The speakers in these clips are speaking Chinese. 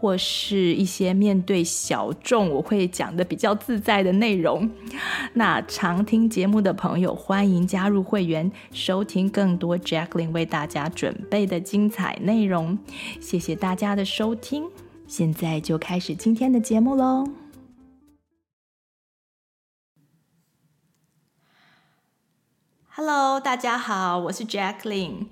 或是一些面对小众，我会讲的比较自在的内容。那常听节目的朋友，欢迎加入会员，收听更多 Jacqueline 为大家准备的精彩内容。谢谢大家的收听，现在就开始今天的节目喽。Hello，大家好，我是 Jacqueline。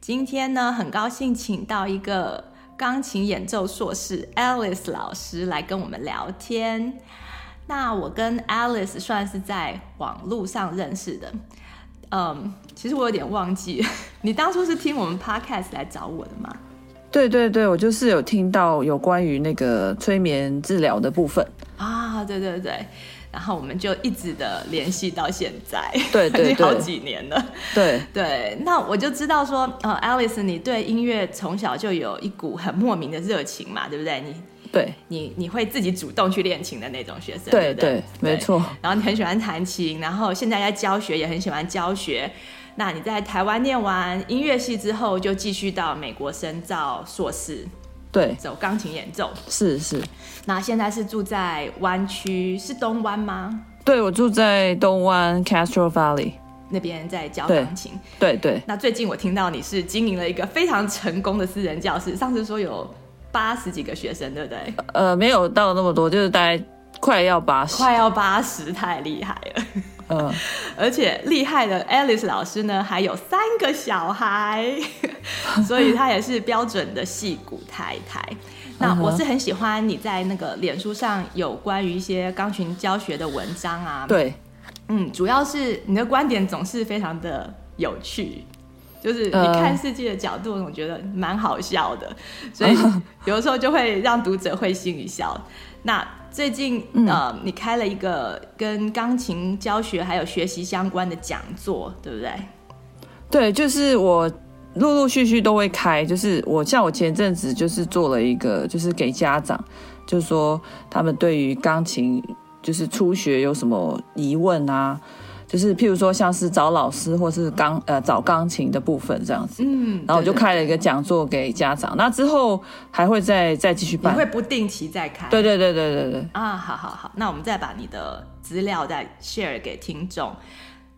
今天呢，很高兴请到一个。钢琴演奏硕士 Alice 老师来跟我们聊天。那我跟 Alice 算是在网络上认识的。嗯，其实我有点忘记，你当初是听我们 Podcast 来找我的吗？对对对，我就是有听到有关于那个催眠治疗的部分啊，对对对。然后我们就一直的联系到现在，对对 对，好几年了。对 对，那我就知道说，呃，Alice，你对音乐从小就有一股很莫名的热情嘛，对不对？你对，你你会自己主动去练琴的那种学生，对对，对，对，没错。然后你很喜欢弹琴，然后现在在教学，也很喜欢教学。那你在台湾念完音乐系之后，就继续到美国深造硕士。对，走钢琴演奏是是。那现在是住在湾区，是东湾吗？对，我住在东湾 Castro Valley 那边，在教钢琴。对对，对。那最近我听到你是经营了一个非常成功的私人教室，上次说有八十几个学生，对不对？呃，没有到那么多，就是大概快要八十，快要八十，太厉害了。嗯，而且厉害的 Alice 老师呢，还有三个小孩，所以她也是标准的戏骨太太。那我是很喜欢你在那个脸书上有关于一些钢琴教学的文章啊。对，嗯，主要是你的观点总是非常的有趣，就是你看世界的角度，我总觉得蛮好笑的，所以有的时候就会让读者会心一笑。那最近呃，你开了一个跟钢琴教学还有学习相关的讲座，对不对？对，就是我陆陆续续都会开。就是我像我前阵子就是做了一个，就是给家长，就是说他们对于钢琴就是初学有什么疑问啊。就是譬如说，像是找老师或是钢呃找钢琴的部分这样子，嗯，然后我就开了一个讲座给家长，那之后还会再再继续办，你会不定期再开，对对对对对对，啊，好好好，那我们再把你的资料再 share 给听众，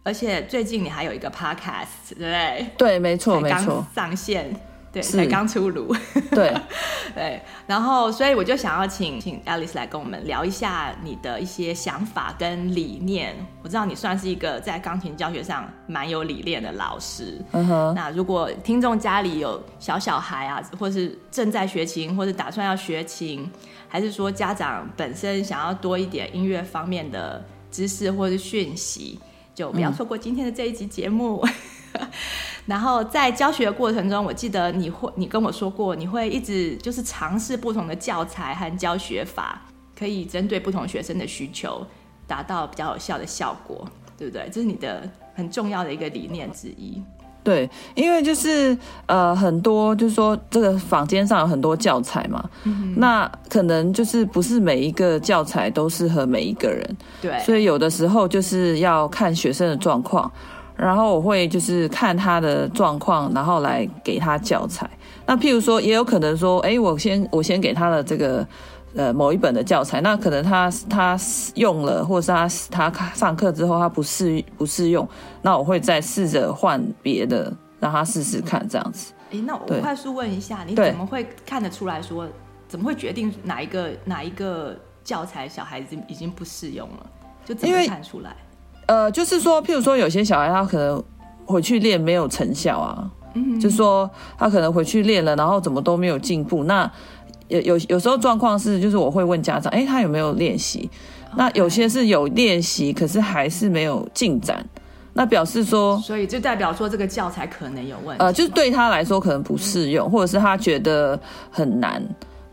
而且最近你还有一个 podcast，对不对？对，没错没错，上线。对，才刚出炉。对，对，然后所以我就想要请请 Alice 来跟我们聊一下你的一些想法跟理念。我知道你算是一个在钢琴教学上蛮有理念的老师。嗯哼。那如果听众家里有小小孩啊，或是正在学琴，或是打算要学琴，还是说家长本身想要多一点音乐方面的知识或是讯息，就不要错过今天的这一集节目。嗯 然后在教学的过程中，我记得你会，你跟我说过，你会一直就是尝试不同的教材和教学法，可以针对不同学生的需求，达到比较有效的效果，对不对？这是你的很重要的一个理念之一。对，因为就是呃，很多就是说这个坊间上有很多教材嘛，嗯，那可能就是不是每一个教材都适合每一个人，对，所以有的时候就是要看学生的状况。然后我会就是看他的状况，然后来给他教材。那譬如说，也有可能说，哎，我先我先给他的这个呃某一本的教材，那可能他他用了，或者是他他上课之后他不适不适用，那我会再试着换别的，让他试试看这样子。哎，那我快速问一下，你怎么会看得出来说，怎么会决定哪一个哪一个教材小孩子已经不适用了？就怎么看出来？呃，就是说，譬如说，有些小孩他可能回去练没有成效啊，嗯，就说他可能回去练了，然后怎么都没有进步。那有有有时候状况是，就是我会问家长，哎，他有没有练习那有些是有练习，可是还是没有进展，那表示说，所以就代表说这个教材可能有问题。呃，就是对他来说可能不适用，嗯，或者是他觉得很难，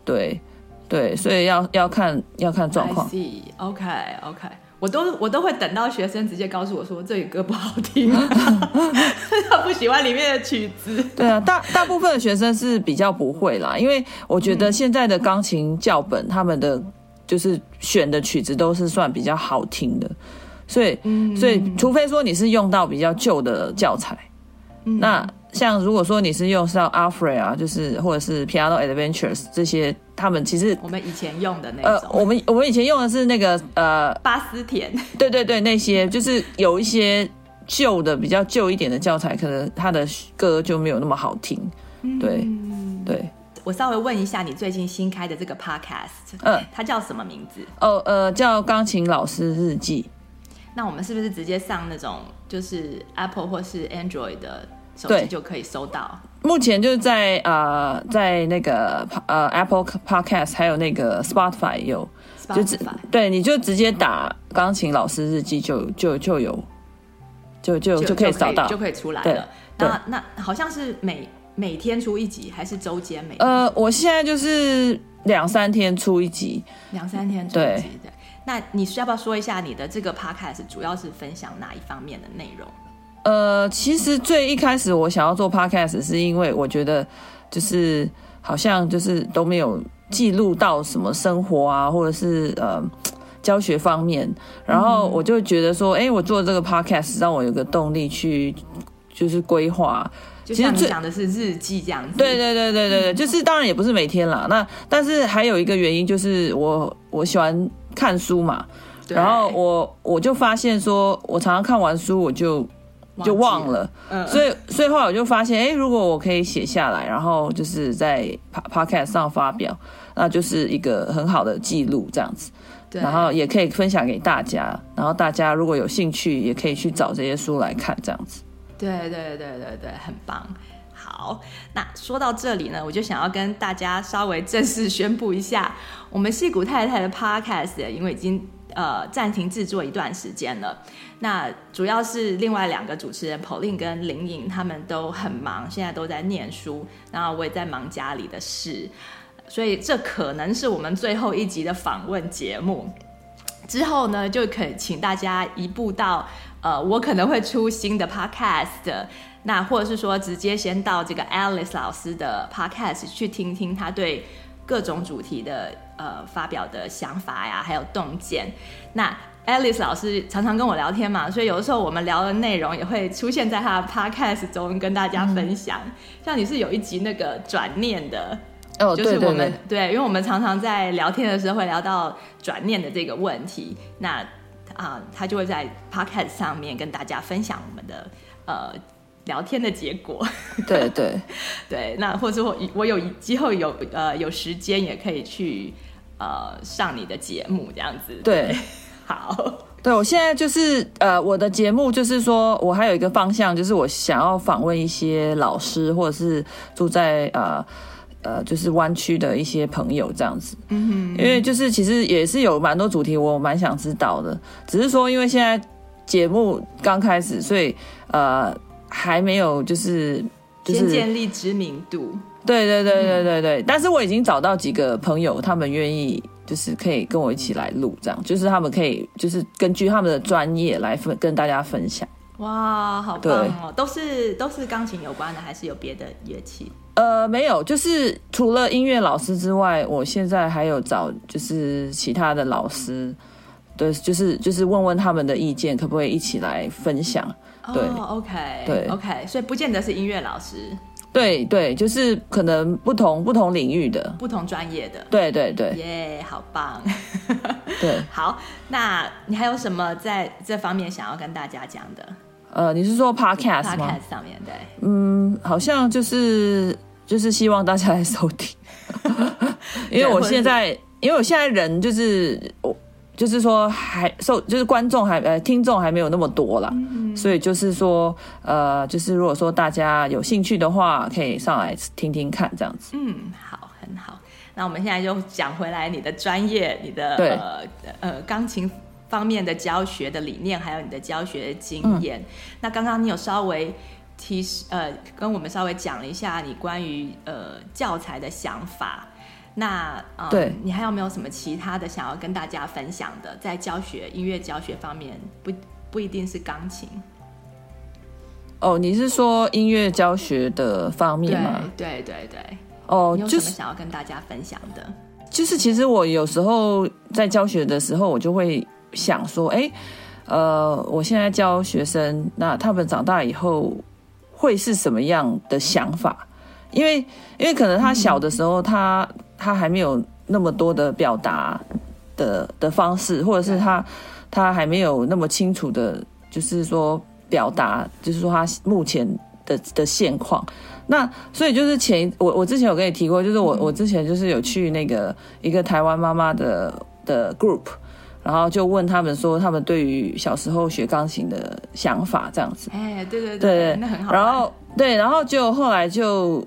对。对，所以要要看要看状况。I. OK OK，我都我都会等到学生直接告诉我说这个歌不好听，他不喜欢里面的曲子。对啊，大大部分的学生是比较不会啦，因为我觉得现在的钢琴教本，他们的就是选的曲子都是算比较好听的，所以所以除非说你是用到比较旧的教材，那。像如果说你是用上 Alfred 啊，就是或者是 Piano Adventures 这些，他们其实我们以前用的那种，呃，我们我们以前用的是那个呃巴斯田，对对对，那些就是有一些旧的比较旧一点的教材，可能它的歌就没有那么好听，对、嗯、对。我稍微问一下，你最近新开的这个 Podcast，嗯，它叫什么名字？哦呃，叫钢琴老师日记。那我们是不是直接上那种就是 Apple 或是 Android 的？手机就可以收到。目前就是在呃，在那个呃 Apple Podcast 还有那个 Spotify 有，Spotify 就直对，你就直接打钢琴老师日记就就就有，就就就，就可以找到，就可以出来了。那那好像是每每天出一集，还是周间每？呃，我现在就是两三天出一集，两三天出一集。对，那你需要不要说一下你的这个 Podcast 主要是分享哪一方面的内容？呃，其实最一开始我想要做 podcast，是因为我觉得就是好像就是都没有记录到什么生活啊，或者是呃教学方面，然后我就觉得说，哎、我做这个 podcast 让我有个动力去就是规划。其实你讲的是日记这样子。对对对对对对，就是当然也不是每天啦。那但是还有一个原因就是我我喜欢看书嘛，然后我我就发现说，我常常看完书我就。就忘了，嗯，所以所以后来我就发现，哎、欸，如果我可以写下来，然后就是在 podcast 上发表，那就是一个很好的记录，这样子，对，然后也可以分享给大家，然后大家如果有兴趣，也可以去找这些书来看，这样子。对对对对对，很棒。好，那说到这里呢，我就想要跟大家稍微正式宣布一下，我们戏骨太太的 podcast，因为已经。呃，暂停制作一段时间了。那主要是另外两个主持人 Pauline 跟林颖，他们都很忙，现在都在念书，然后我也在忙家里的事，所以这可能是我们最后一集的访问节目。之后呢，就可以请大家移步到呃，我可能会出新的 Podcast，那或者是说直接先到这个 Alice 老师的 Podcast 去听听他对各种主题的。呃，发表的想法呀，还有洞见。那 Alice 老师常常跟我聊天嘛，所以有的时候我们聊的内容也会出现在他的 Podcast 中跟大家分享。嗯、像你是有一集那个转念的，哦，就是我们对，对，对，对，因为我们常常在聊天的时候会聊到转念的这个问题，那啊、呃，他就会在 Podcast 上面跟大家分享我们的呃。聊天的结果，对对 对，那或者我我有之后有呃有时间也可以去呃上你的节目这样子。对，好，对我现在就是呃我的节目就是说我还有一个方向，就是我想要访问一些老师或者是住在呃呃就是湾区的一些朋友这样子。嗯哼，因为就是其实也是有蛮多主题我蛮想知道的，只是说因为现在节目刚开始，所以呃。还没有，就是就是先建立知名度。对对对对对对，嗯，但是我已经找到几个朋友，他们愿意就是可以跟我一起来录，这样就是他们可以就是根据他们的专业来分跟大家分享。哇，好棒哦！都是都是钢琴有关的，还是有别的乐器？呃，没有，就是除了音乐老师之外，我现在还有找就是其他的老师，对，就是就是问问他们的意见，可不可以一起来分享？对、oh，OK，对，OK，所以不见得是音乐老师，对对，就是可能不同不同领域的，不同专业的，对对对，耶，yeah, 好棒，对，好，那你还有什么在这方面想要跟大家讲的？呃，你是说 Podcast 吗？Podcast 上面对，嗯，好像就是就是希望大家来收听，因为我现在因为我现在人就是我。就是说还受，就是观众还呃听众还没有那么多啦，嗯、所以就是说呃，就是如果说大家有兴趣的话，可以上来听听看这样子。嗯，好，很好。那我们现在就讲回来，你的专业，你的对呃呃钢琴方面的教学的理念，还有你的教学经验。嗯、那刚刚你有稍微提示呃，跟我们稍微讲了一下你关于呃教材的想法。那呃，对，你还有没有什么其他的想要跟大家分享的？在教学音乐教学方面，不不一定是钢琴。哦，你是说音乐教学的方面吗？对对对对。哦，你有什么想要跟大家分享的？就是其实我有时候在教学的时候，我就会想说，哎，呃，我现在教学生，那他们长大以后会是什么样的想法？因为因为可能他小的时候他，他他还没有那么多的表达的的方式，或者是他他还没有那么清楚的，就是说表达，就是说他目前的的现况。那所以就是前我我之前有跟你提过，就是我我之前就是有去那个一个台湾妈妈的的 group，然后就问他们说他们对于小时候学钢琴的想法这样子。哎，对对对，对那很好。然后对，然后就后来就。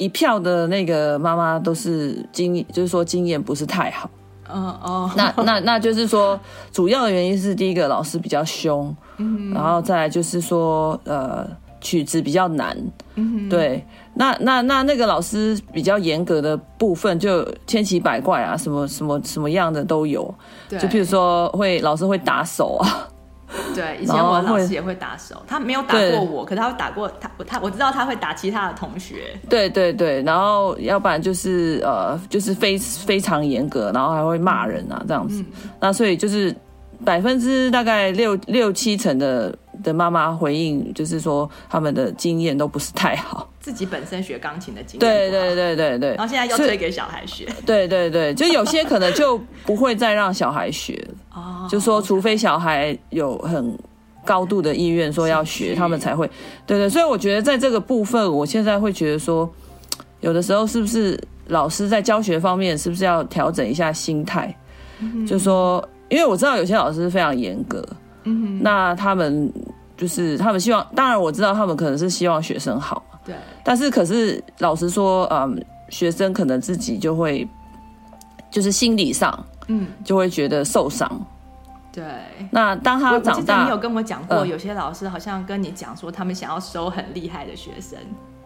一票的那个妈妈都是经，就是说经验不是太好。嗯哦，那那那就是说，主要的原因是第一个老师比较凶，嗯，然后再来就是说，呃，曲子比较难，嗯，对。那那那那个老师比较严格的部分就千奇百怪啊，什么什么什么样的都有。对，就譬如说会老师会打手啊。对，以前我的老师也会打手，他没有打过我，可他会打过他，他我知道他会打其他的同学。对对对，然后要不然就是呃，就是非非常严格，然后还会骂人啊这样子。嗯、那所以就是百分之大概六六七成的的妈妈回应，就是说他们的经验都不是太好。自己本身学钢琴的经验，对对对对对，然后现在又推给小孩学，对对对，就有些可能就不会再让小孩学了，哦，就说除非小孩有很高度的意愿说要学，他们才会，对对，所以我觉得在这个部分，我现在会觉得说，有的时候是不是老师在教学方面是不是要调整一下心态，嗯，就说，因为我知道有些老师非常严格，嗯，那他们就是他们希望，当然我知道他们可能是希望学生好。对，但是可是老实说，嗯，学生可能自己就会，就是心理上，嗯，就会觉得受伤。对，那当他长大，你有跟我讲过，有些老师好像跟你讲说，他们想要收很厉害的学生。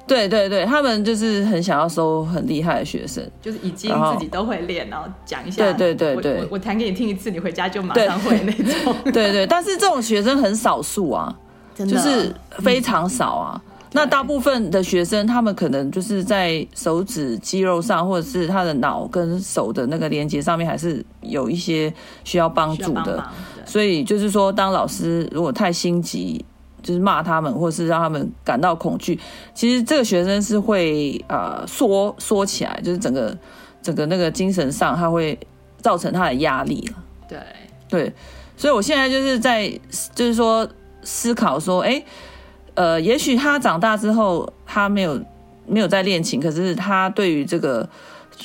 对对对，他们就是很想要收很厉害的学生，就是已经自己都会练，然后讲一下。对对对对，我我弹给你听一次，你回家就马上会那种。对对，对，但是这种学生很少数啊，真的，就是非常少啊。嗯那大部分的学生，他们可能就是在手指肌肉上，或者是他的脑跟手的那个连接上面，还是有一些需要帮助的。所以就是说，当老师如果太心急，就是骂他们，或是让他们感到恐惧，其实这个学生是会呃缩缩起来，就是整个整个那个精神上，他会造成他的压力了。对对，所以我现在就是在就是说思考说，哎、欸。呃，也许他长大之后，他没有没有在练琴，可是他对于这个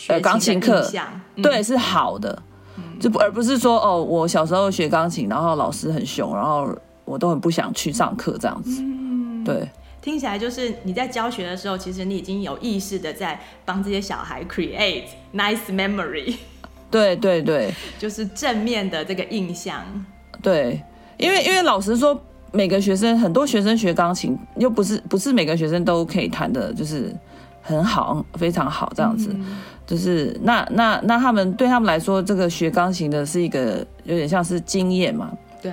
呃钢琴课，嗯、对是好的，嗯、就不而不是说哦，我小时候学钢琴，然后老师很凶，然后我都很不想去上课这样子。嗯，对，听起来就是你在教学的时候，其实你已经有意识的在帮这些小孩 create nice memory。对 对对，就是正面的这个印象。对，因为因为老实说。每个学生，很多学生学钢琴，又不是不是每个学生都可以弹的，就是很好，非常好这样子。嗯、就是那那那他们对他们来说，这个学钢琴的是一个有点像是经验嘛。对。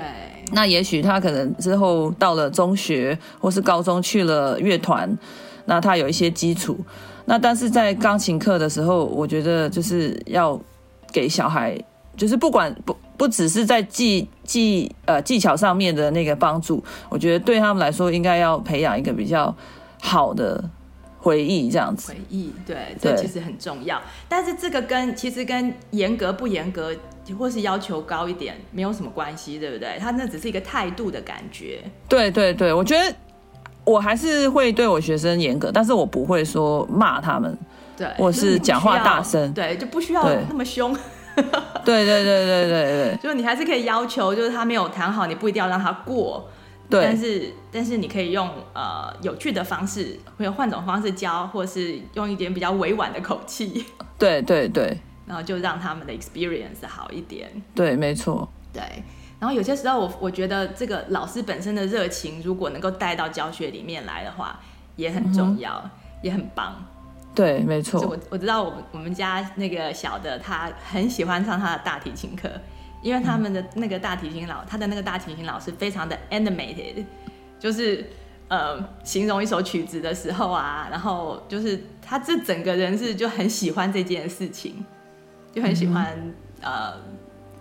那也许他可能之后到了中学或是高中去了乐团，那他有一些基础。那但是在钢琴课的时候，我觉得就是要给小孩，就是不管不。不只是在技技呃技巧上面的那个帮助，我觉得对他们来说，应该要培养一个比较好的回忆，这样子。回忆，对，这其实很重要。但是这个跟其实跟严格不严格，或是要求高一点，没有什么关系，对不对？他那只是一个态度的感觉。对对对，我觉得我还是会对我学生严格，但是我不会说骂他们，对，或是讲话大声，对，就不需要那么凶。对对对对对对，就是你还是可以要求，就是他没有谈好，你不一定要让他过，对。但是但是你可以用呃有趣的方式，或者换种方式教，或是用一点比较委婉的口气，对对对，然后就让他们的 experience 好一点。对，没错。对，然后有些时候我我觉得这个老师本身的热情，如果能够带到教学里面来的话，也很重要，嗯、也很棒。对，没错。我我知道我们我们家那个小的他很喜欢上他的大提琴课，因为他们的那个大提琴老、嗯、他的那个大提琴老师非常的 animated，就是呃形容一首曲子的时候啊，然后就是他这整个人是就很喜欢这件事情，就很喜欢、嗯、呃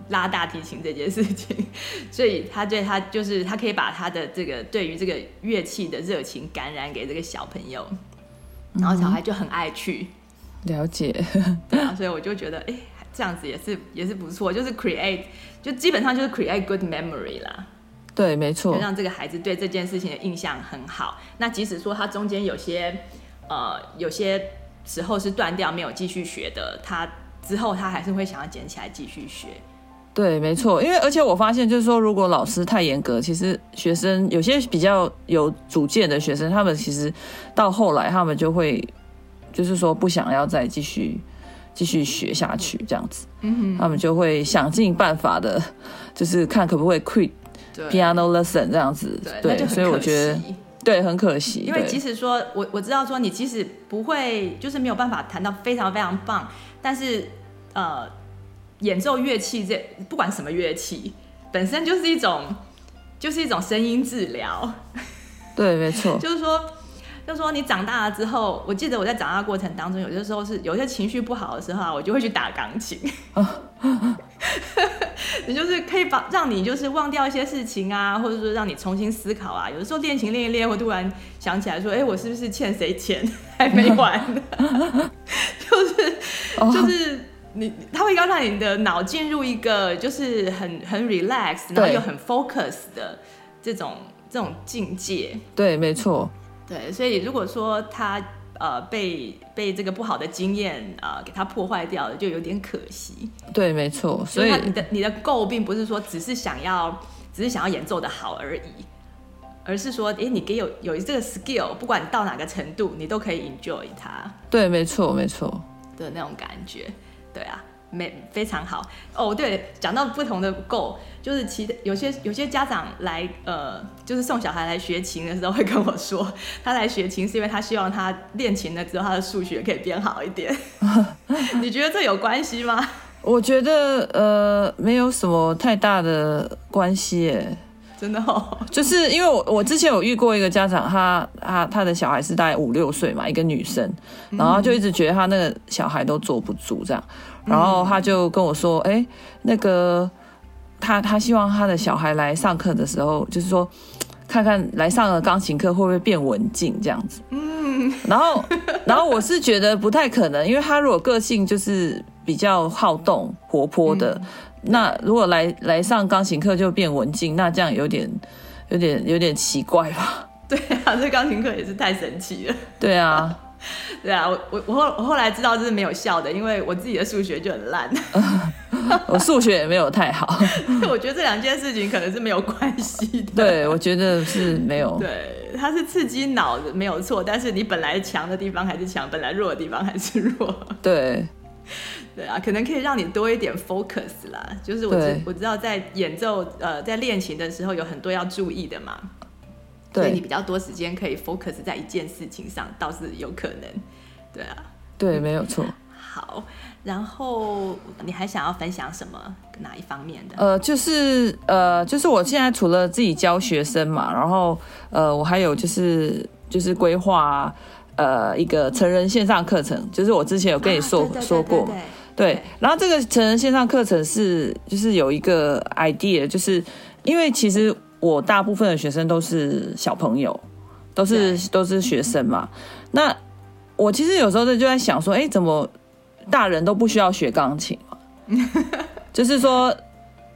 拉大提琴这件事情，所以他对他就是他可以把他的这个对于这个乐器的热情感染给这个小朋友。然后小孩就很爱去，嗯、了解，对啊，所以我就觉得，哎，这样子也是也是不错，就是 create，就基本上就是 create good memory 啦。对，没错，就让这个孩子对这件事情的印象很好。那即使说他中间有些呃有些时候是断掉没有继续学的，他之后他还是会想要捡起来继续学。对，没错，因为而且我发现，就是说，如果老师太严格，其实学生有些比较有主见的学生，他们其实到后来，他们就会就是说不想要再继续继续学下去，这样子，嗯哼，他们就会想尽办法的，就是看可不可以 quit piano lesson 这样子，对，对，所以我觉得对很可惜，因为即使说我我知道说你即使不会，就是没有办法弹到非常非常棒，但是呃。演奏乐器，这不管什么乐器，本身就是一种，就是一种声音治疗。对，没错。就是说，就是说，你长大了之后，我记得我在长大过程当中，有些时候是有些情绪不好的时候啊，我就会去打钢琴。你就是可以把让你就是忘掉一些事情啊，或者说让你重新思考啊。有的时候练琴练一练，会突然想起来说，哎，我是不是欠谁钱 还没完？就是，就是。你他会要让你的脑进入一个就是很很 relax，然后又很 focus 的这种这种境界。对，没错。对，所以如果说他呃被被这个不好的经验呃给他破坏掉了，就有点可惜。对，没错。所以你的你的 goal 并不是说只是想要只是想要演奏的好而已，而是说，哎，你给有有这个 skill，不管你到哪个程度，你都可以 enjoy 它。对，没错，没错的那种感觉。对啊，没非常好哦。对，讲到不同的 goal，就是其有些有些家长来呃，就是送小孩来学琴的时候，会跟我说，他来学琴是因为他希望他练琴了之后，他的数学可以变好一点。你觉得这有关系吗？我觉得呃，没有什么太大的关系耶。真的哦，就是因为我我之前有遇过一个家长，他他他的小孩是大概五六岁嘛，一个女生，然后就一直觉得他那个小孩都坐不住这样，然后他就跟我说，哎、欸，那个他他希望他的小孩来上课的时候，就是说看看来上了钢琴课会不会变文静这样子，嗯，然后然后我是觉得不太可能，因为他如果个性就是比较好动活泼的。那如果来来上钢琴课就变文静，那这样有点有点有点奇怪吧？对啊，这钢琴课也是太神奇了。对啊，对啊，我我我后我后来知道这是没有效的，因为我自己的数学就很烂，我数学也没有太好。我觉得这两件事情可能是没有关系的。对，我觉得是没有。对，它是刺激脑子没有错，但是你本来强的地方还是强，本来弱的地方还是弱。对。对啊，可能可以让你多一点 focus 啦。就是我知我知道在演奏呃在练琴的时候有很多要注意的嘛，对，所以你比较多时间可以 focus 在一件事情上，倒是有可能。对啊，对，没有错。好，然后你还想要分享什么哪一方面的？呃，就是呃，就是我现在除了自己教学生嘛，然后呃，我还有就是就是规划呃一个成人线上课程，就是我之前有跟你说、啊、对对对对对对然后这个成人线上课程是就是有一个 idea，就是因为其实我大部分的学生都是小朋友，都是都是学生嘛。那我其实有时候就在想说，哎，怎么大人都不需要学钢琴嘛？就是说，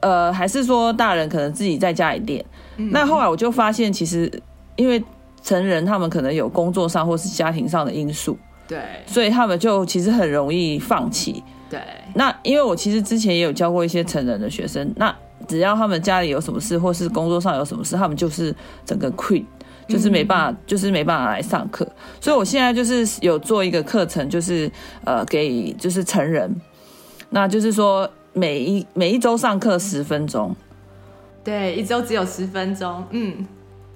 呃，还是说大人可能自己在家里练？那后来我就发现，其实因为成人他们可能有工作上或是家庭上的因素，对，所以他们就其实很容易放弃。对，那因为我其实之前也有教过一些成人的学生，那只要他们家里有什么事，或是工作上有什么事，他们就是整个 quit，就是没办法，就是没办法来上课。所以我现在就是有做一个课程，就是呃给就是成人，那就是说每一每一周上课十分钟，对，一周只有十分钟，嗯。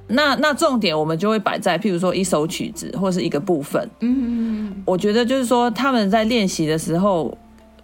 那那重点我们就会摆在，譬如说一首曲子或是一个部分。嗯嗯嗯。我觉得就是说他们在练习的时候，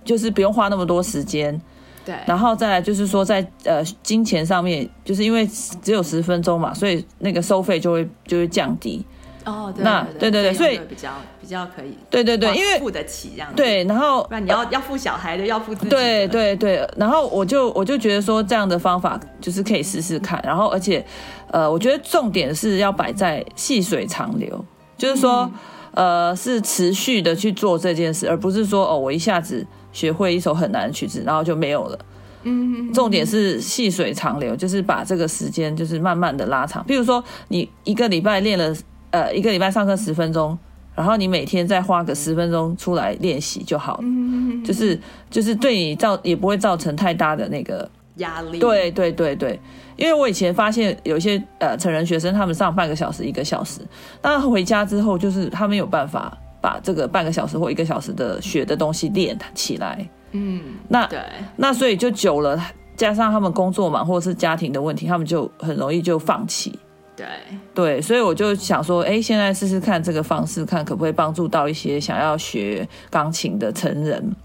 就是不用花那么多时间。对。然后再来就是说在呃金钱上面，就是因为只有十分钟嘛，所以那个收费就会就会降低。哦，对那对对对，所以比较比较可以，对对对，因为付得起这样子。对，然后不然你要要付小孩的，要付自己的。对对对，然后我就我就觉得说这样的方法就是可以试试看，然后而且呃，我觉得重点是要摆在细水长流，就是说呃是持续的去做这件事，而不是说哦我一下子学会一首很难的曲子，然后就没有了。嗯，重点是细水长流，就是把这个时间就是慢慢的拉长。比如说你一个礼拜练了。呃，一个礼拜上课十分钟，然后你每天再花个十分钟出来练习就好了。嗯，就是就是对你造也不会造成太大的那个压力。对对对对，因为我以前发现有一些呃成人学生，他们上半个小时一个小时，那回家之后就是他们有办法把这个半个小时或一个小时的学的东西练起来。嗯，那对，那所以就久了，加上他们工作嘛，或者是家庭的问题，他们就很容易就放弃。对对，所以我就想说，哎，现在试试看这个方式，看可不可以帮助到一些想要学钢琴的成人，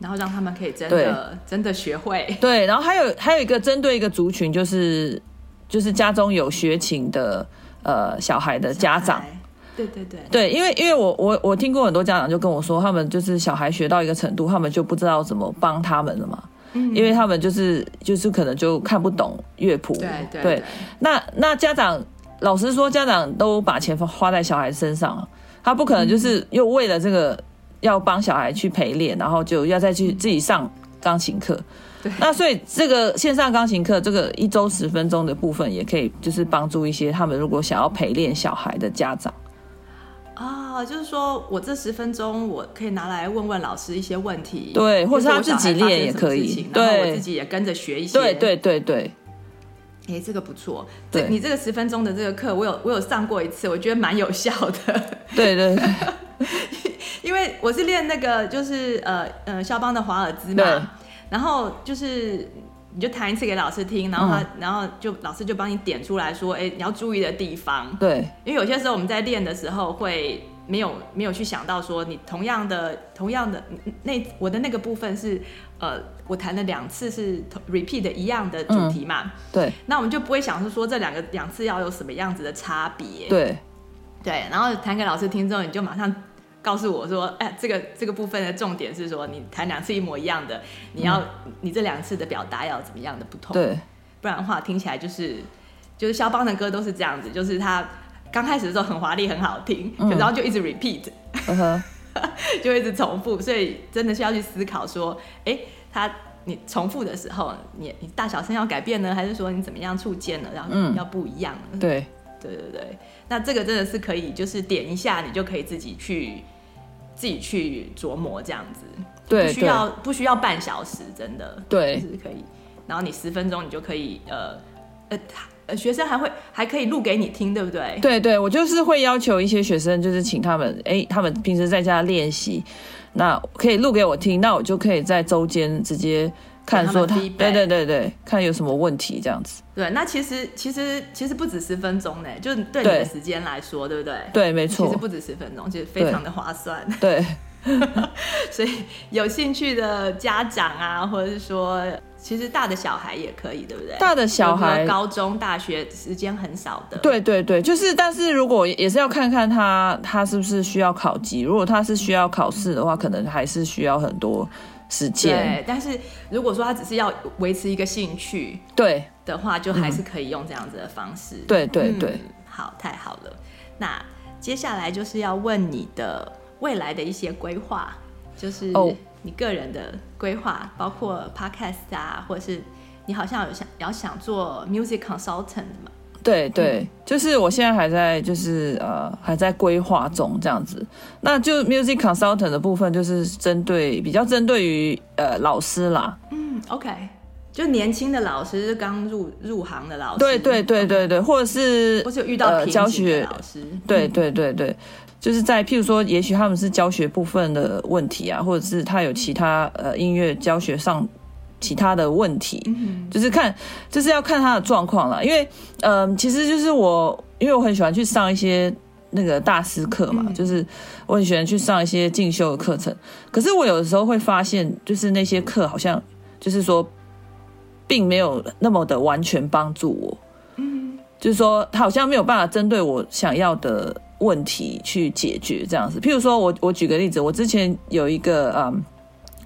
然后让他们可以真的真的学会。对，然后还有还有一个针对一个族群，就是就是家中有学琴的呃小孩的家长。对对对对，因为因为我我我听过很多家长就跟我说，他们就是小孩学到一个程度，他们就不知道怎么帮他们了嘛。嗯，因为他们就是就是可能就看不懂乐谱，对对，对。那那家长老实说，家长都把钱花在小孩身上，他不可能就是又为了这个要帮小孩去陪练，然后就要再去自己上钢琴课。对。那所以这个线上钢琴课这个一周十分钟的部分，也可以就是帮助一些他们如果想要陪练小孩的家长。啊，就是说我这十分钟我可以拿来问问老师一些问题，对，或者他自己练也可以，对，然后我自己也跟着学一些，对对对对。哎、欸，这个不错，对，你这个十分钟的这个课，我有我有上过一次，我觉得蛮有效的。对对对，因为我是练那个就是呃呃肖邦的华尔兹嘛，然后就是。你就弹一次给老师听，然后他，嗯、然后就老师就帮你点出来说，哎，你要注意的地方。对，因为有些时候我们在练的时候会没有没有去想到说，你同样的同样的那我的那个部分是，呃，我弹了两次是 repeat 一样的主题嘛。嗯、对。那我们就不会想是说这两个两次要有什么样子的差别。对。对，然后弹给老师听之后，你就马上。告诉我说，哎，这个这个部分的重点是说，你弹两次一模一样的，你要、嗯、你这两次的表达要怎么样的不同？对，不然的话听起来就是就是肖邦的歌都是这样子，就是他刚开始的时候很华丽很好听，嗯、然后就一直 repeat，、uh-huh. 就一直重复，所以真的是要去思考说，哎，他你重复的时候，你你大小声要改变呢，还是说你怎么样触键呢？然后要不一样？嗯、对对对对，那这个真的是可以，就是点一下你就可以自己去。自己去琢磨这样子，对，不需要不需要半小时，真的，对，是可以。然后你十分钟，你就可以，呃，呃，学生还会还可以录给你听，对不对？对对，我就是会要求一些学生，就是请他们，哎，他们平时在家练习，那可以录给我听，那我就可以在周间直接。看说他，对对对对，看有什么问题这样子。对，那其实其实其实不止十分钟呢，就对你的时间来说，对，对不对？对，没错。其实不止十分钟，其实非常的划算。对，所以有兴趣的家长啊，或者是说，其实大的小孩也可以，对不对？大的小孩，高中、大学时间很少的。对对对，就是，但是如果也是要看看他他是不是需要考级，如果他是需要考试的话，可能还是需要很多。时间，对，但是如果说他只是要维持一个兴趣，对的话，就还是可以用这样子的方式。对对对、嗯，好，太好了。那接下来就是要问你的未来的一些规划，就是你个人的规划，包括 podcast 啊，或者是你好像有想要想做 music consultant 嘛？对对，就是我现在还在就是呃还在规划中这样子，那就 music consultant 的部分就是针对比较针对于呃老师啦，嗯，OK，就年轻的老师，刚入入行的老师，对对对对对，或者是或者有遇到教学老师，对对对对，就是在譬如说，也许他们是教学部分的问题啊，或者是他有其他呃音乐教学上其他的问题，就是看就是要看他的状况了。因为嗯、呃，其实就是我因为我很喜欢去上一些那个大师课嘛，就是我很喜欢去上一些进修的课程。可是我有的时候会发现，就是那些课好像就是说，并没有那么的完全帮助我。就是说，他好像没有办法针对我想要的问题去解决这样子。譬如说，我我举个例子，我之前有一个嗯，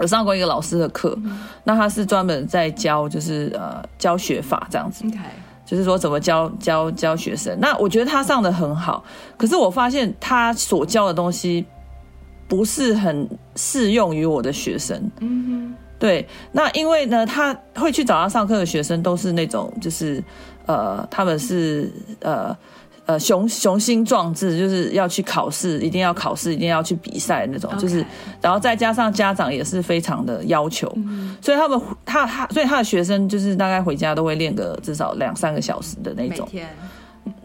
有上过一个老师的课，那他是专门在教，就是呃教学法这样子。就是说怎么教教教学生。那我觉得他上的很好，可是我发现他所教的东西不是很适用于我的学生。嗯哼，对。那因为呢，他会去找他上课的学生都是那种就是。呃，他们是呃呃雄雄心壮志，就是要去考试，一定要考试，一定要去比赛那种.就是，然后再加上家长也是非常的要求，嗯、所以他们他他，所以他的学生就是大概回家都会练个至少两三个小时的那种。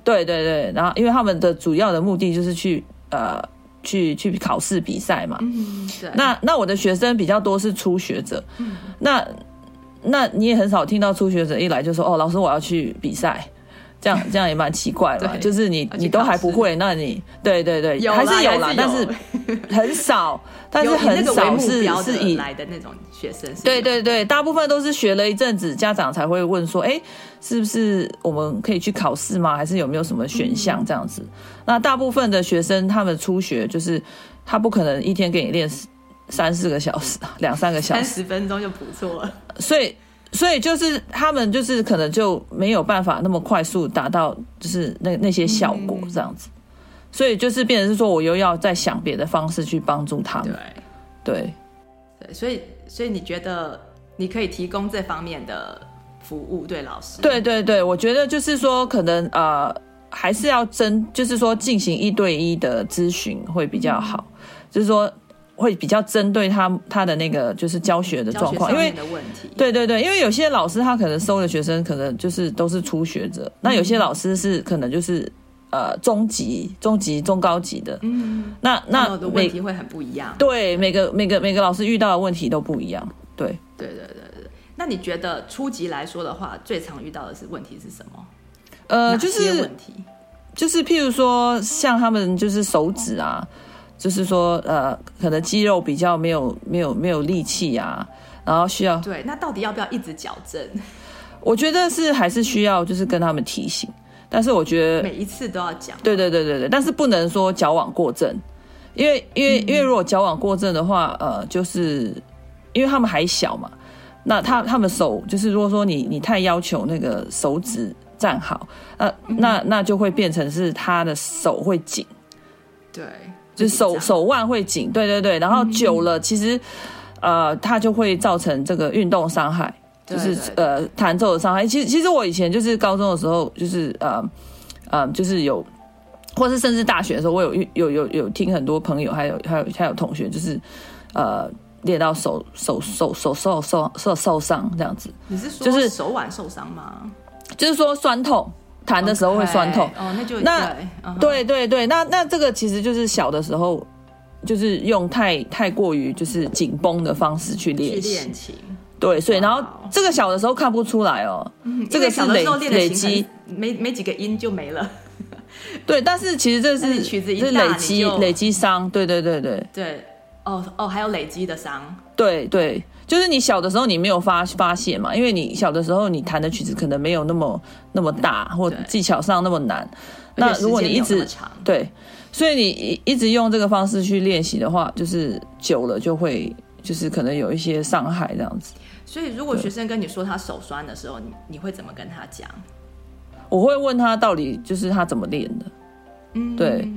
对对对，然后因为他们的主要的目的就是去呃去去考试比赛嘛。嗯，那那我的学生比较多是初学者，嗯、那。那你也很少听到初学者一来就说：“哦，老师，我要去比赛。”这样这样也蛮奇怪的，就是你你都还不会，那你对对对，还是有啦，但是 很少，但是很少是是以来的那种学生。对对对，大部分都是学了一阵子，家长才会问说：“哎，是不是我们可以去考试吗？还是有没有什么选项这样子？”那大部分的学生他们初学就是他不可能一天给你练三四个小时，两三个小时，三十分钟就不错了。所以，所以就是他们就是可能就没有办法那么快速达到就是那那些效果这样子。所以就是变成是说，我又要再想别的方式去帮助他们。对，对，对。所以，所以你觉得你可以提供这方面的服务，对老师？对，对，对。我觉得就是说，可能呃，还是要真，就是说进行一对一的咨询会比较好。嗯、就是说。会比较针对他他的那个就是教学的状况，因为对对对，因为有些老师他可能收的学生可能就是都是初学者，那有些老师是可能就是呃中级、中级、中高级的，嗯，那那问题会很不一样，对，每个每个每个老师遇到的问题都不一样，对，对对对对。那你觉得初级来说的话，最常遇到的是问题是什么？呃，就是问题，就是譬如说像他们就是手指啊。就是说，呃，可能肌肉比较没有没有没有力气啊，然后需要对，那到底要不要一直矫正？我觉得是还是需要，就是跟他们提醒。但是我觉得每一次都要讲。对对对对对，但是不能说矫枉过正，因为因为因为如果矫枉过正的话，呃，就是因为他们还小嘛，那他他们手就是如果说你你太要求那个手指站好，呃，那那就会变成是他的手会紧，对。就是手手腕会紧，对对对，然后久了，其实，呃，它就会造成这个运动伤害，就是呃弹奏的伤害。其实其实我以前就是高中的时候，就是呃呃，就是有，或是甚至大学的时候，我有有有有听很多朋友，还有还有还有同学，就是呃练到手手手手受受受受伤这样子。你是说就是手腕受伤吗？就是说酸痛。弹的时候会酸痛。哦，那就那对、uh. 对对对，那那这个其实就是小的时候，就是用太太过于就是紧绷的方式去练习，对，所以然后这个小的时候看不出来哦，嗯、这个是累累积，没没几个音就没了，对，但是其实这是曲子一累积累积伤，对对对对。对，哦哦，还有累积的伤，对对。就是你小的时候你没有发发现嘛，因为你小的时候你弹的曲子可能没有那么那么大，或技巧上那么难。那如果你一直对，所以你一一直用这个方式去练习的话，就是久了就会就是可能有一些伤害这样子。所以如果学生跟你说他手酸的时候，你你会怎么跟他讲？我会问他到底就是他怎么练的。嗯，对。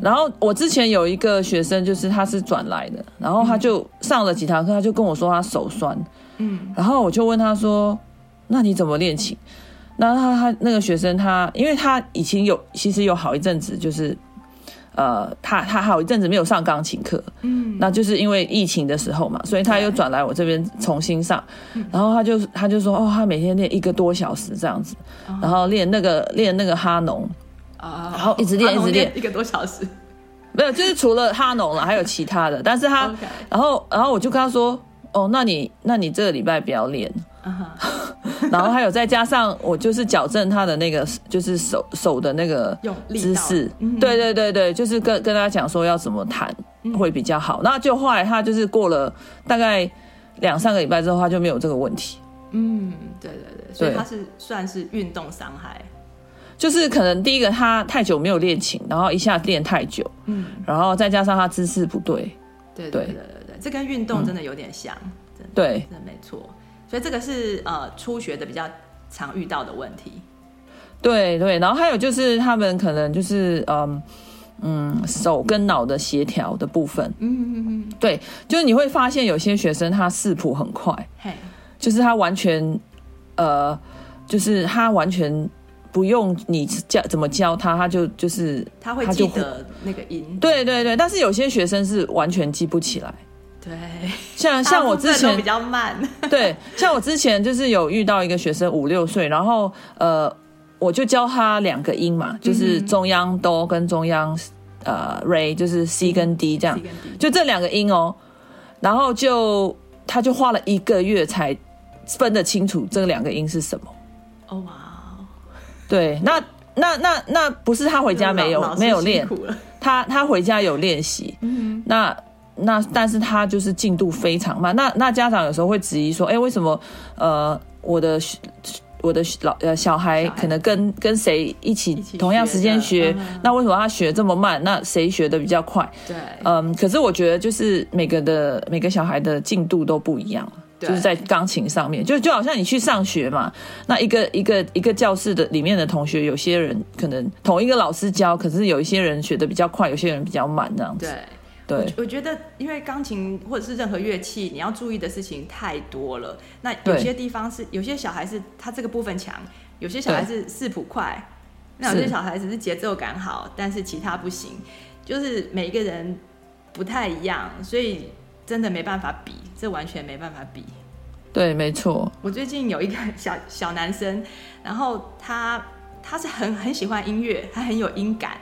然后我之前有一个学生，就是他是转来的，然后他就上了几堂课，他就跟我说他手酸，嗯，然后我就问他说，那你怎么练琴？那他他那个学生他，因为他以前有其实有好一阵子，就是呃，他他好一阵子没有上钢琴课，嗯，那就是因为疫情的时候嘛，所以他又转来我这边重新上，然后他就他就说哦，他每天练一个多小时这样子，然后练那个练那个哈农。啊，然后一直练，一直练一个多小时，没有，就是除了哈农了，还有其他的。但是他，然后，然后我就跟他说，哦，那你那你这个礼拜不要练。Uh -huh. 然后还有再加上我就是矫正他的那个就是手手的那个姿势，对对对对，就是跟跟他讲说要怎么弹会比较好。那就后来他就是过了大概两三个礼拜之后，他就没有这个问题。嗯，对对对，所以他是算是运动伤害，就是可能第一个他太久没有练琴，然后一下练太久，嗯，然后再加上他姿势不对，对对对。对对，这跟运动真的有点像，嗯、对，真的没错。所以这个是呃初学的比较常遇到的问题，对对，然后还有就是他们可能就是嗯嗯手跟脑的协调的部分，嗯嗯嗯，对，就是你会发现有些学生他视谱很快，嘿，就是他完全呃就是他完全不用你教怎么教他，他就就是他会记得那个音，对对对，但是有些学生是完全记不起来。对，像像我之前比较慢。对，像我之前就是有遇到一个学生五六岁，然后呃，我就教他两个音嘛，就是中央哆跟中央呃 re，就是 C 跟 D 这样，就这两个音哦。然后就他就花了一个月才分得清楚这两个音是什么。哦哇！对，那那那那不是他回家没有没有练，他他回家有练习。嗯，那。那但是他就是进度非常慢，那那家长有时候会质疑说，哎、欸，为什么呃我的我的老呃小孩可能跟跟谁一起同样时间学，学，那为什么他学这么慢？那谁学的比较快？对，嗯，可是我觉得就是每个的每个小孩的进度都不一样，就是在钢琴上面，就就好像你去上学嘛，那一个一个一个教室的里面的同学，有些人可能同一个老师教，可是有一些人学的比较快，有些人比较慢这样子。对。对，我觉得，因为钢琴或者是任何乐器，你要注意的事情太多了。那有些地方是，有些小孩是他这个部分强，有些小孩是视谱快，那有些小孩子是节奏感好，但是其他不行。就是每一个人不太一样，所以真的没办法比，这完全没办法比。对，没错。我最近有一个小小男生，然后他他是很很喜欢音乐，他很有音感。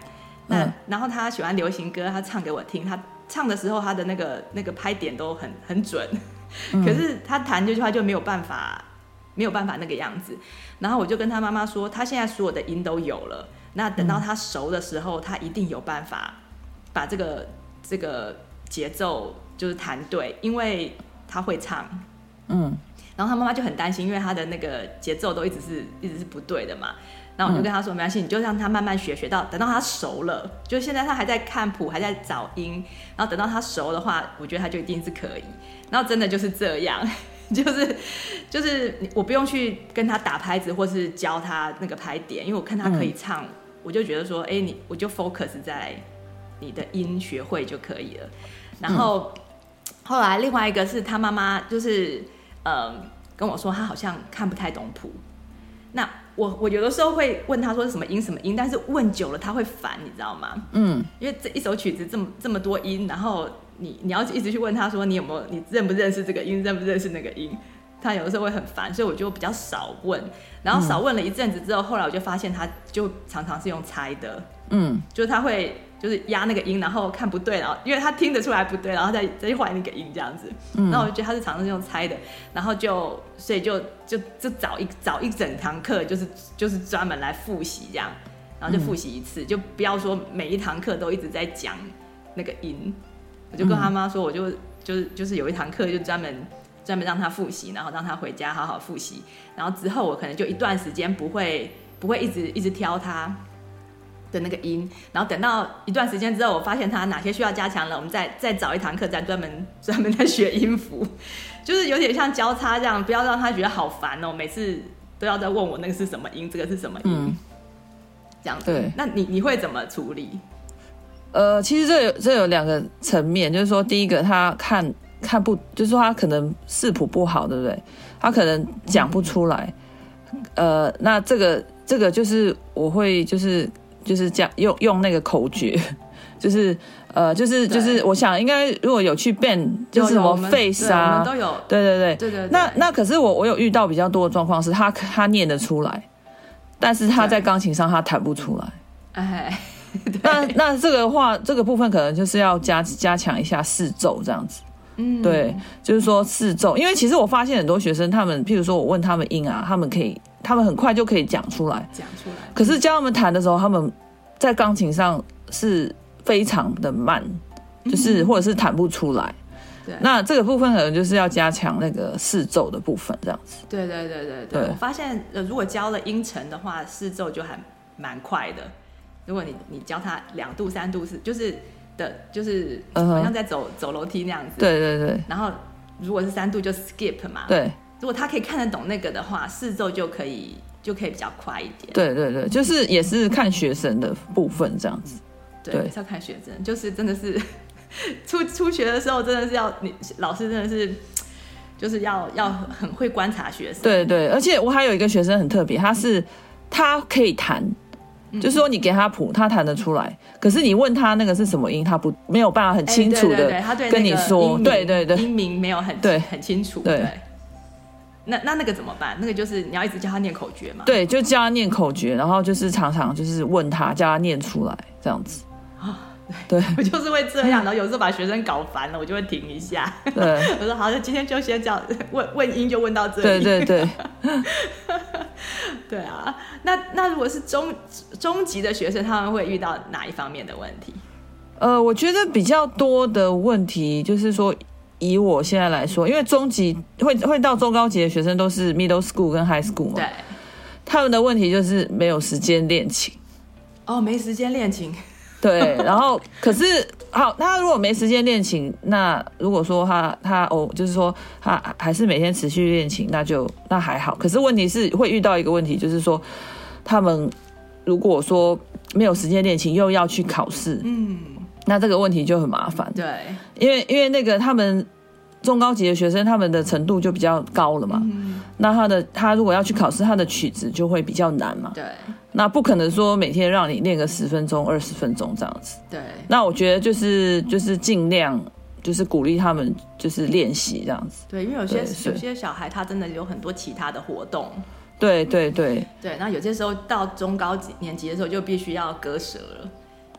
那、嗯、然后他喜欢流行歌，他唱给我听，他。唱的时候，他的那个那个拍点都很很准，可是他弹这句话就没有办法，没有办法那个样子。然后我就跟他妈妈说，他现在所有的音都有了，那等到他熟的时候，他一定有办法把这个这个节奏就是弹对，因为他会唱。嗯，然后他妈妈就很担心，因为他的那个节奏都一直是一直是不对的嘛。然后我就跟他说：“没关系，你就让他慢慢学，学到等到他熟了，就现在他还在看谱，还在找音。然后等到他熟的话，我觉得他就一定是可以。然后真的就是这样，就是就是我不用去跟他打拍子，或是教他那个拍点，因为我看他可以唱，嗯、我就觉得说，哎，你我就 focus 在你的音学会就可以了。然后、嗯、后来另外一个是他妈妈，就是嗯跟我说，他好像看不太懂谱。那我我有的时候会问他说是什么音什么音，但是问久了他会烦，你知道吗？嗯，因为这一首曲子这么这么多音，然后你你要一直去问他说你有没有你认不认识这个音，认不认识那个音，他有的时候会很烦，所以我就比较少问。然后少问了一阵子之后，后来我就发现他就常常是用猜的，嗯，就是他会。就是压那个音，然后看不对，然后因为他听得出来不对，然后再再去换那个音这样子。嗯，然后我就觉得他是常常用猜的，然后就所以就就就找一找一整堂课，就是就是专门来复习这样，然后就复习一次，嗯，就不要说每一堂课都一直在讲那个音。我就跟他妈说，我就就是就是有一堂课就专门专门让他复习，然后让他回家好好复习，然后之后我可能就一段时间不会不会一直一直挑他。的那个音，然后等到一段时间之后，我发现他哪些需要加强了，我们再再找一堂课，再专门专门在学音符，就是有点像交叉这样，不要让他觉得好烦哦，每次都要再问我那个是什么音，这个是什么音，嗯、这样子。对，那你你会怎么处理？呃，其实这有这有两个层面，就是说第一个他看看不，就是说他可能视谱不好，对不对？他可能讲不出来。嗯、呃，那这个这个就是我会就是。就是这样用用那个口诀，就是呃，就是就是，我想应该如果有去 band，就是什么 face 啊，都有，对对对对对，对。那那可是我我有遇到比较多的状况是他他念得出来，但是他在钢琴上他弹不出来。哎，那那这个话这个部分可能就是要加加强一下四奏这样子。嗯，对，就是说四奏，因为其实我发现很多学生，他们譬如说我问他们音啊，他们可以，他们很快就可以讲出来，讲出来。可是教他们弹的时候，他们在钢琴上是非常的慢，就是或者是弹不出来。对，那这个部分可能就是要加强那个四奏的部分，这样子。对对对对对，对我发现呃，如果教了音程的话，四奏就还蛮快的。如果你你教他两度、三度是就是的，就是好像在走、uh -huh. 走楼梯那样子。对对对。然后如果是三度就 skip 嘛。对。如果他可以看得懂那个的话，四奏就可以就可以比较快一点。对对对，就是也是看学生的部分这样子。对，要看学生，就是真的是。初初学的时候，真的是要你老师真的是，就是要要很会观察学生。对对，而且我还有一个学生很特别，他是他可以弹，嗯、就是说你给他谱，他弹得出来。可是你问他那个是什么音，他不没有办法很清楚的跟你说。对对对，音名没有很对很清楚。对，对那那那个怎么办？那个就是你要一直教他念口诀嘛。对，就教他念口诀，然后就是常常就是问他，叫他念出来这样子。对，我就是会这样，然后有时候把学生搞烦了，我就会停一下。对，我说好，那今天就先这样问问音，就问到这里。对对对，对啊。那那如果是中中级的学生，他们会遇到哪一方面的问题？呃，我觉得比较多的问题就是说，以我现在来说，因为中级会会到中高级的学生都是 middle school 跟 high school 嘛，对，他们的问题就是没有时间练琴。哦，没时间练琴。对，然后可是好，他如果没时间练琴，那如果说他他哦，就是说他还是每天持续练琴，那就那还好。可是问题是会遇到一个问题，就是说他们如果说没有时间练琴，又要去考试，嗯，那这个问题就很麻烦。对，因为因为那个他们中高级的学生，他们的程度就比较高了嘛，嗯，那他的他如果要去考试，他的曲子就会比较难嘛。对。那不可能说每天让你练个十分钟、二十分钟这样子。对。那我觉得就是就是尽量就是鼓励他们就是练习这样子。对，因为有些有些小孩他真的有很多其他的活动。对对对。对，那有些时候到中高级年级的时候就必须要割舍了，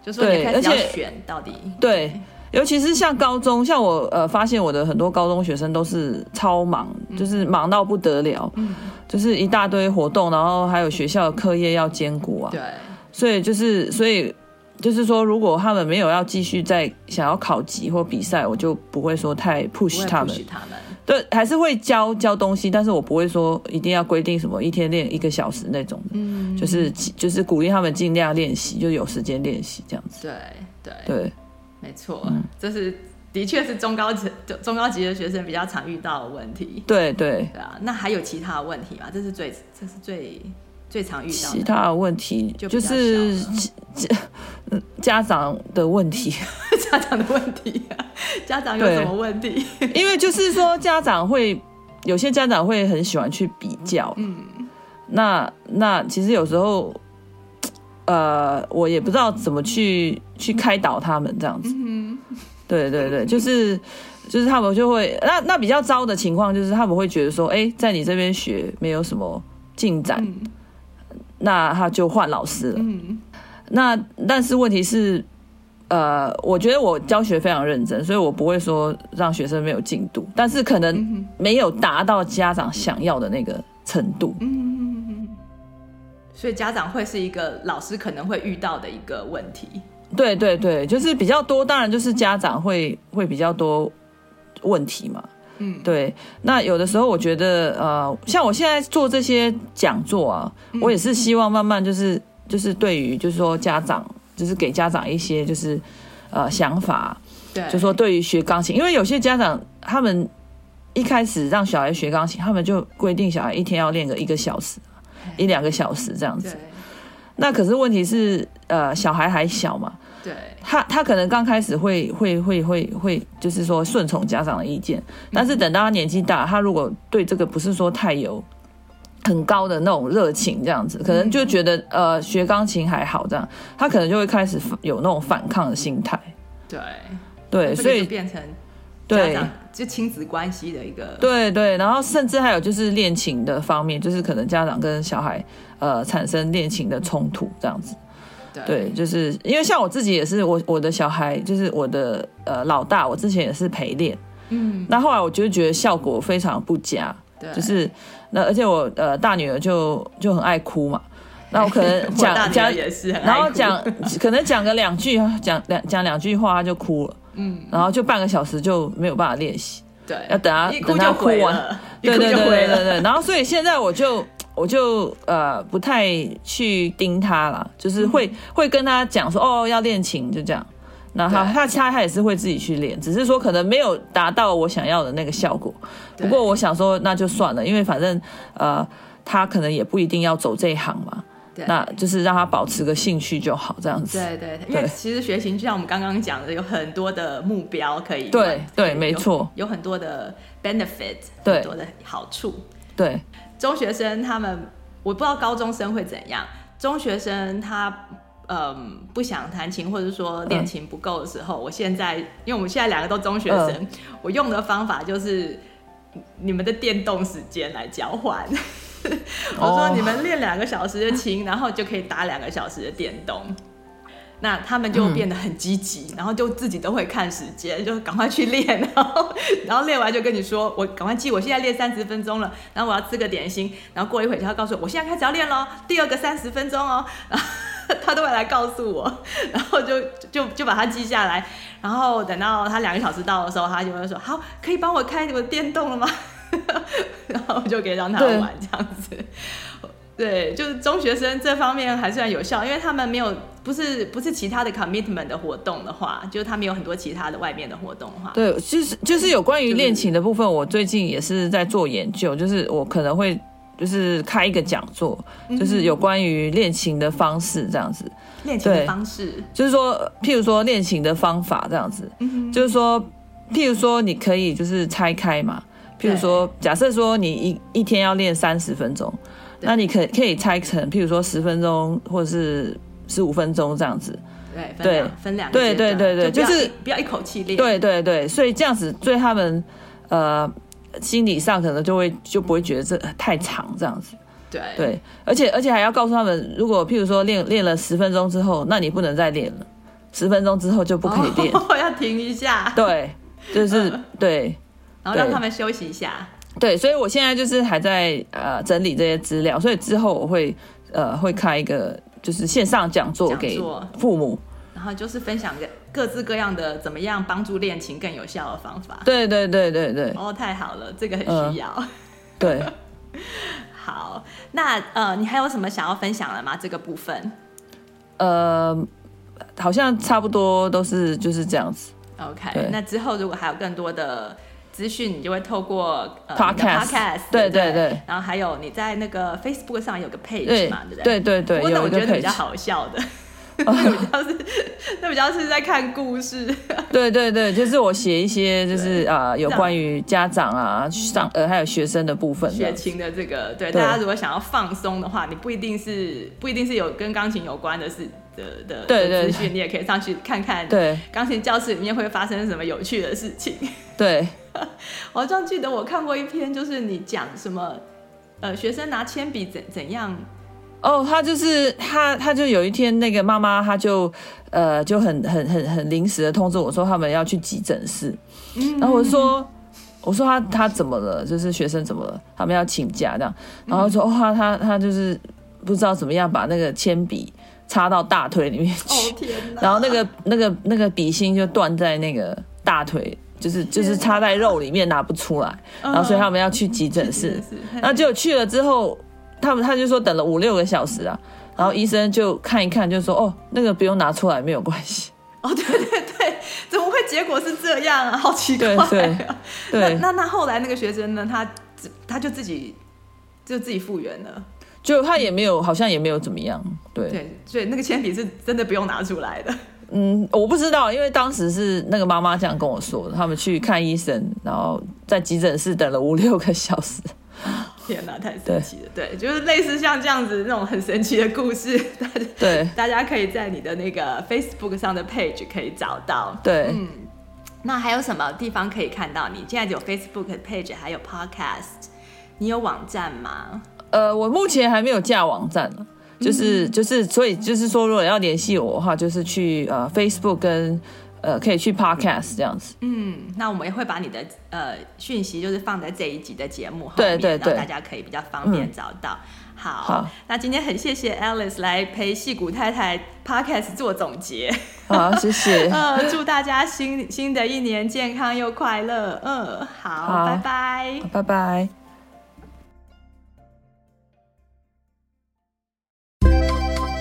就说你开始要选到底。对。尤其是像高中，像我呃发现我的很多高中学生都是超忙，嗯、就是忙到不得了，嗯，就是一大堆活动，然后还有学校的课业要兼顾啊。对，所以就是所以就是说，如果他们没有要继续再想要考级或比赛，我就不会说太 push 他们。他们对，还是会教教东西，但是我不会说一定要规定什么一天练一个小时那种的。嗯，就是就是鼓励他们尽量练习，就有时间练习这样子。对对对。没错，这是的确是中高级中高级的学生比较常遇到的问题。对对对啊，那还有其他的问题吗？这是最这是最最常遇到的。其他的问题就是家家长的问题，家长的问题，家长有什么问题？因为就是说家长会有些家长会很喜欢去比较，嗯，那那其实有时候。呃，我也不知道怎么去去开导他们这样子。嗯，对对对，就是就是他们就会那那比较糟的情况就是他们会觉得说，哎，在你这边学没有什么进展，嗯，那他就换老师了。嗯，那但是问题是，呃，我觉得我教学非常认真，所以我不会说让学生没有进度，但是可能没有达到家长想要的那个程度。嗯。所以家长会是一个老师可能会遇到的一个问题。对对对，就是比较多，当然就是家长会会比较多问题嘛。嗯，对。那有的时候我觉得，呃，像我现在做这些讲座啊，嗯、我也是希望慢慢就是就是对于就是说家长，就是给家长一些就是呃想法。对。就说对于学钢琴，因为有些家长他们一开始让小孩学钢琴，他们就规定小孩一天要练个一个小时。一两个小时这样子，那可是问题是，呃，小孩还小嘛，对，他他可能刚开始会会会会会，就是说顺从家长的意见，但是等到他年纪大，他如果对这个不是说太有很高的那种热情，这样子，可能就觉得呃学钢琴还好这样，他可能就会开始有那种反抗的心态，对对，所以变成。对，就亲子关系的一个。对对，然后甚至还有就是恋情的方面，就是可能家长跟小孩呃产生恋情的冲突这样子。对，就是因为像我自己也是，我我的小孩就是我的呃老大，我之前也是陪练，嗯，那后来我就觉得效果非常不佳，对，就是那而且我呃大女儿就就很爱哭嘛，那我可能 讲讲也是，然后讲可能讲个两句，讲两讲两句话她就哭了，嗯，然后就半个小时就没有办法练习，对，要等她等她哭完，对对对对对对，然后所以现在我就。我就呃不太去盯他了，就是会、嗯、会跟他讲说哦要练琴就这样，那他他他他也是会自己去练，只是说可能没有达到我想要的那个效果。不过我想说那就算了，因为反正呃他可能也不一定要走这一行嘛，那就是让他保持个兴趣就好这样子。对对，因为其实学琴就像我们刚刚讲的，有很多的目标可以对对没错，有很多的 benefit，很多的好处。对。中学生他们，我不知道高中生会怎样。中学生他嗯不想弹琴，或者说练琴不够的时候，嗯，我现在因为我们现在两个都中学生，嗯，我用的方法就是你们的电动时间来交换。我说你们练两个小时的琴，然后就可以打两个小时的电动。那他们就变得很积极，嗯，然后就自己都会看时间，就赶快去练，然后然后练完就跟你说，我赶快记，我现在练三十分钟了，然后我要吃个点心，然后过一会就要告诉我，我现在开始要练喽，第二个三十分钟哦，然后他都会来告诉我，然后就就就把它记下来，然后等到他两个小时到的时候，他就会说，好，可以帮我开我的电动了吗？然后就可以让他玩这样子。对，就是中学生这方面还算有效，因为他们没有不是不是其他的 commitment 的活动的话，就是他们有很多其他的外面的活动的话。对，就是就是有关于练琴的部分，我最近也是在做研究，就是我可能会就是开一个讲座，就是有关于练琴的方式这样子。练琴的方式，就是说，譬如说练琴的方法这样子，就是说，譬如说你可以就是拆开嘛，譬如说，假设说你一一天要练三十分钟。那你可以可以拆成，譬如说十分钟或者是十五分钟这样子。对，分两分两对对对对，就是不要一口气练。对对对，所以这样子对他们呃心理上可能就会就不会觉得这太长这样子。对对，而且而且还要告诉他们，如果譬如说练练了十分钟之后，那你不能再练了，十分钟之后就不可以练，我、哦、要停一下。对，就是对，然后让他们休息一下。对，所以我现在就是还在呃整理这些资料，所以之后我会呃会开一个就是线上讲座给父母，然后就是分享个各自各样的怎么样帮助恋情更有效的方法。对对对对对。哦，太好了，这个很需要。呃、对。好，那呃，你还有什么想要分享的吗？这个部分？呃，好像差不多都是就是这样子。OK，那之后如果还有更多的。资讯你就会透过呃 podcast, podcast 对对对，然后还有你在那个 Facebook 上有个 page 嘛，对不对？对对对，不过那我觉得比较好笑的，那比较是那比较是在看故事。对对对，就是我写一些就是啊、呃、有关于家长啊上呃还有学生的部分，学琴的这个对，对大家如果想要放松的话，你不一定是不一定是有跟钢琴有关的事的的对对资讯，你也可以上去看看。对，钢琴教室里面会发生什么有趣的事情。对。我 好像记得我看过一篇，就是你讲什么，呃，学生拿铅笔怎怎样？哦，他就是他，他就有一天那个妈妈，他就呃就很很很很临时的通知我说他们要去急诊室，嗯，然后我说我说他他怎么了？就是学生怎么了？他们要请假这样，然后说哦，他他就是不知道怎么样把那个铅笔插到大腿里面去，哦，然后那个那个那个笔芯就断在那个大腿。就是就是插在肉里面拿不出来，然后所以他们要去急诊室，然后结果去了之后，他们他就说等了五六个小时啊，然后医生就看一看就说哦，那个不用拿出来没有关系。哦，对对对，怎么会结果是这样啊？好奇怪啊。对对对，那那那后来那个学生呢？他他就自己就自己复原了，就他也没有好像也没有怎么样。对对，所以那个铅笔是真的不用拿出来的。嗯，我不知道，因为当时是那个妈妈这样跟我说的，他们去看医生，然后在急诊室等了五六个小时。天哪，太神奇了！对，对，就是类似像这样子那种很神奇的故事，大家对，大家可以在你的那个 Facebook 上的 page 可以找到。对，嗯，那还有什么地方可以看到你？现在有 Facebook page，还有 Podcast，你有网站吗？呃，我目前还没有架网站呢。就是就是，所以就是说，如果要联系我的话，就是去呃 Facebook 跟呃，可以去 Podcast 这样子。嗯，那我们也会把你的呃讯息，就是放在这一集的节目后面，对对对，让大家可以比较方便找到。嗯、好，好，那今天很谢谢 Alice 来陪戏骨太太 Podcast 做总结。好，谢谢。呃，祝大家新新的一年健康又快乐。嗯，好，好，拜拜，拜拜。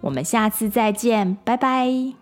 我们下次再见，拜拜。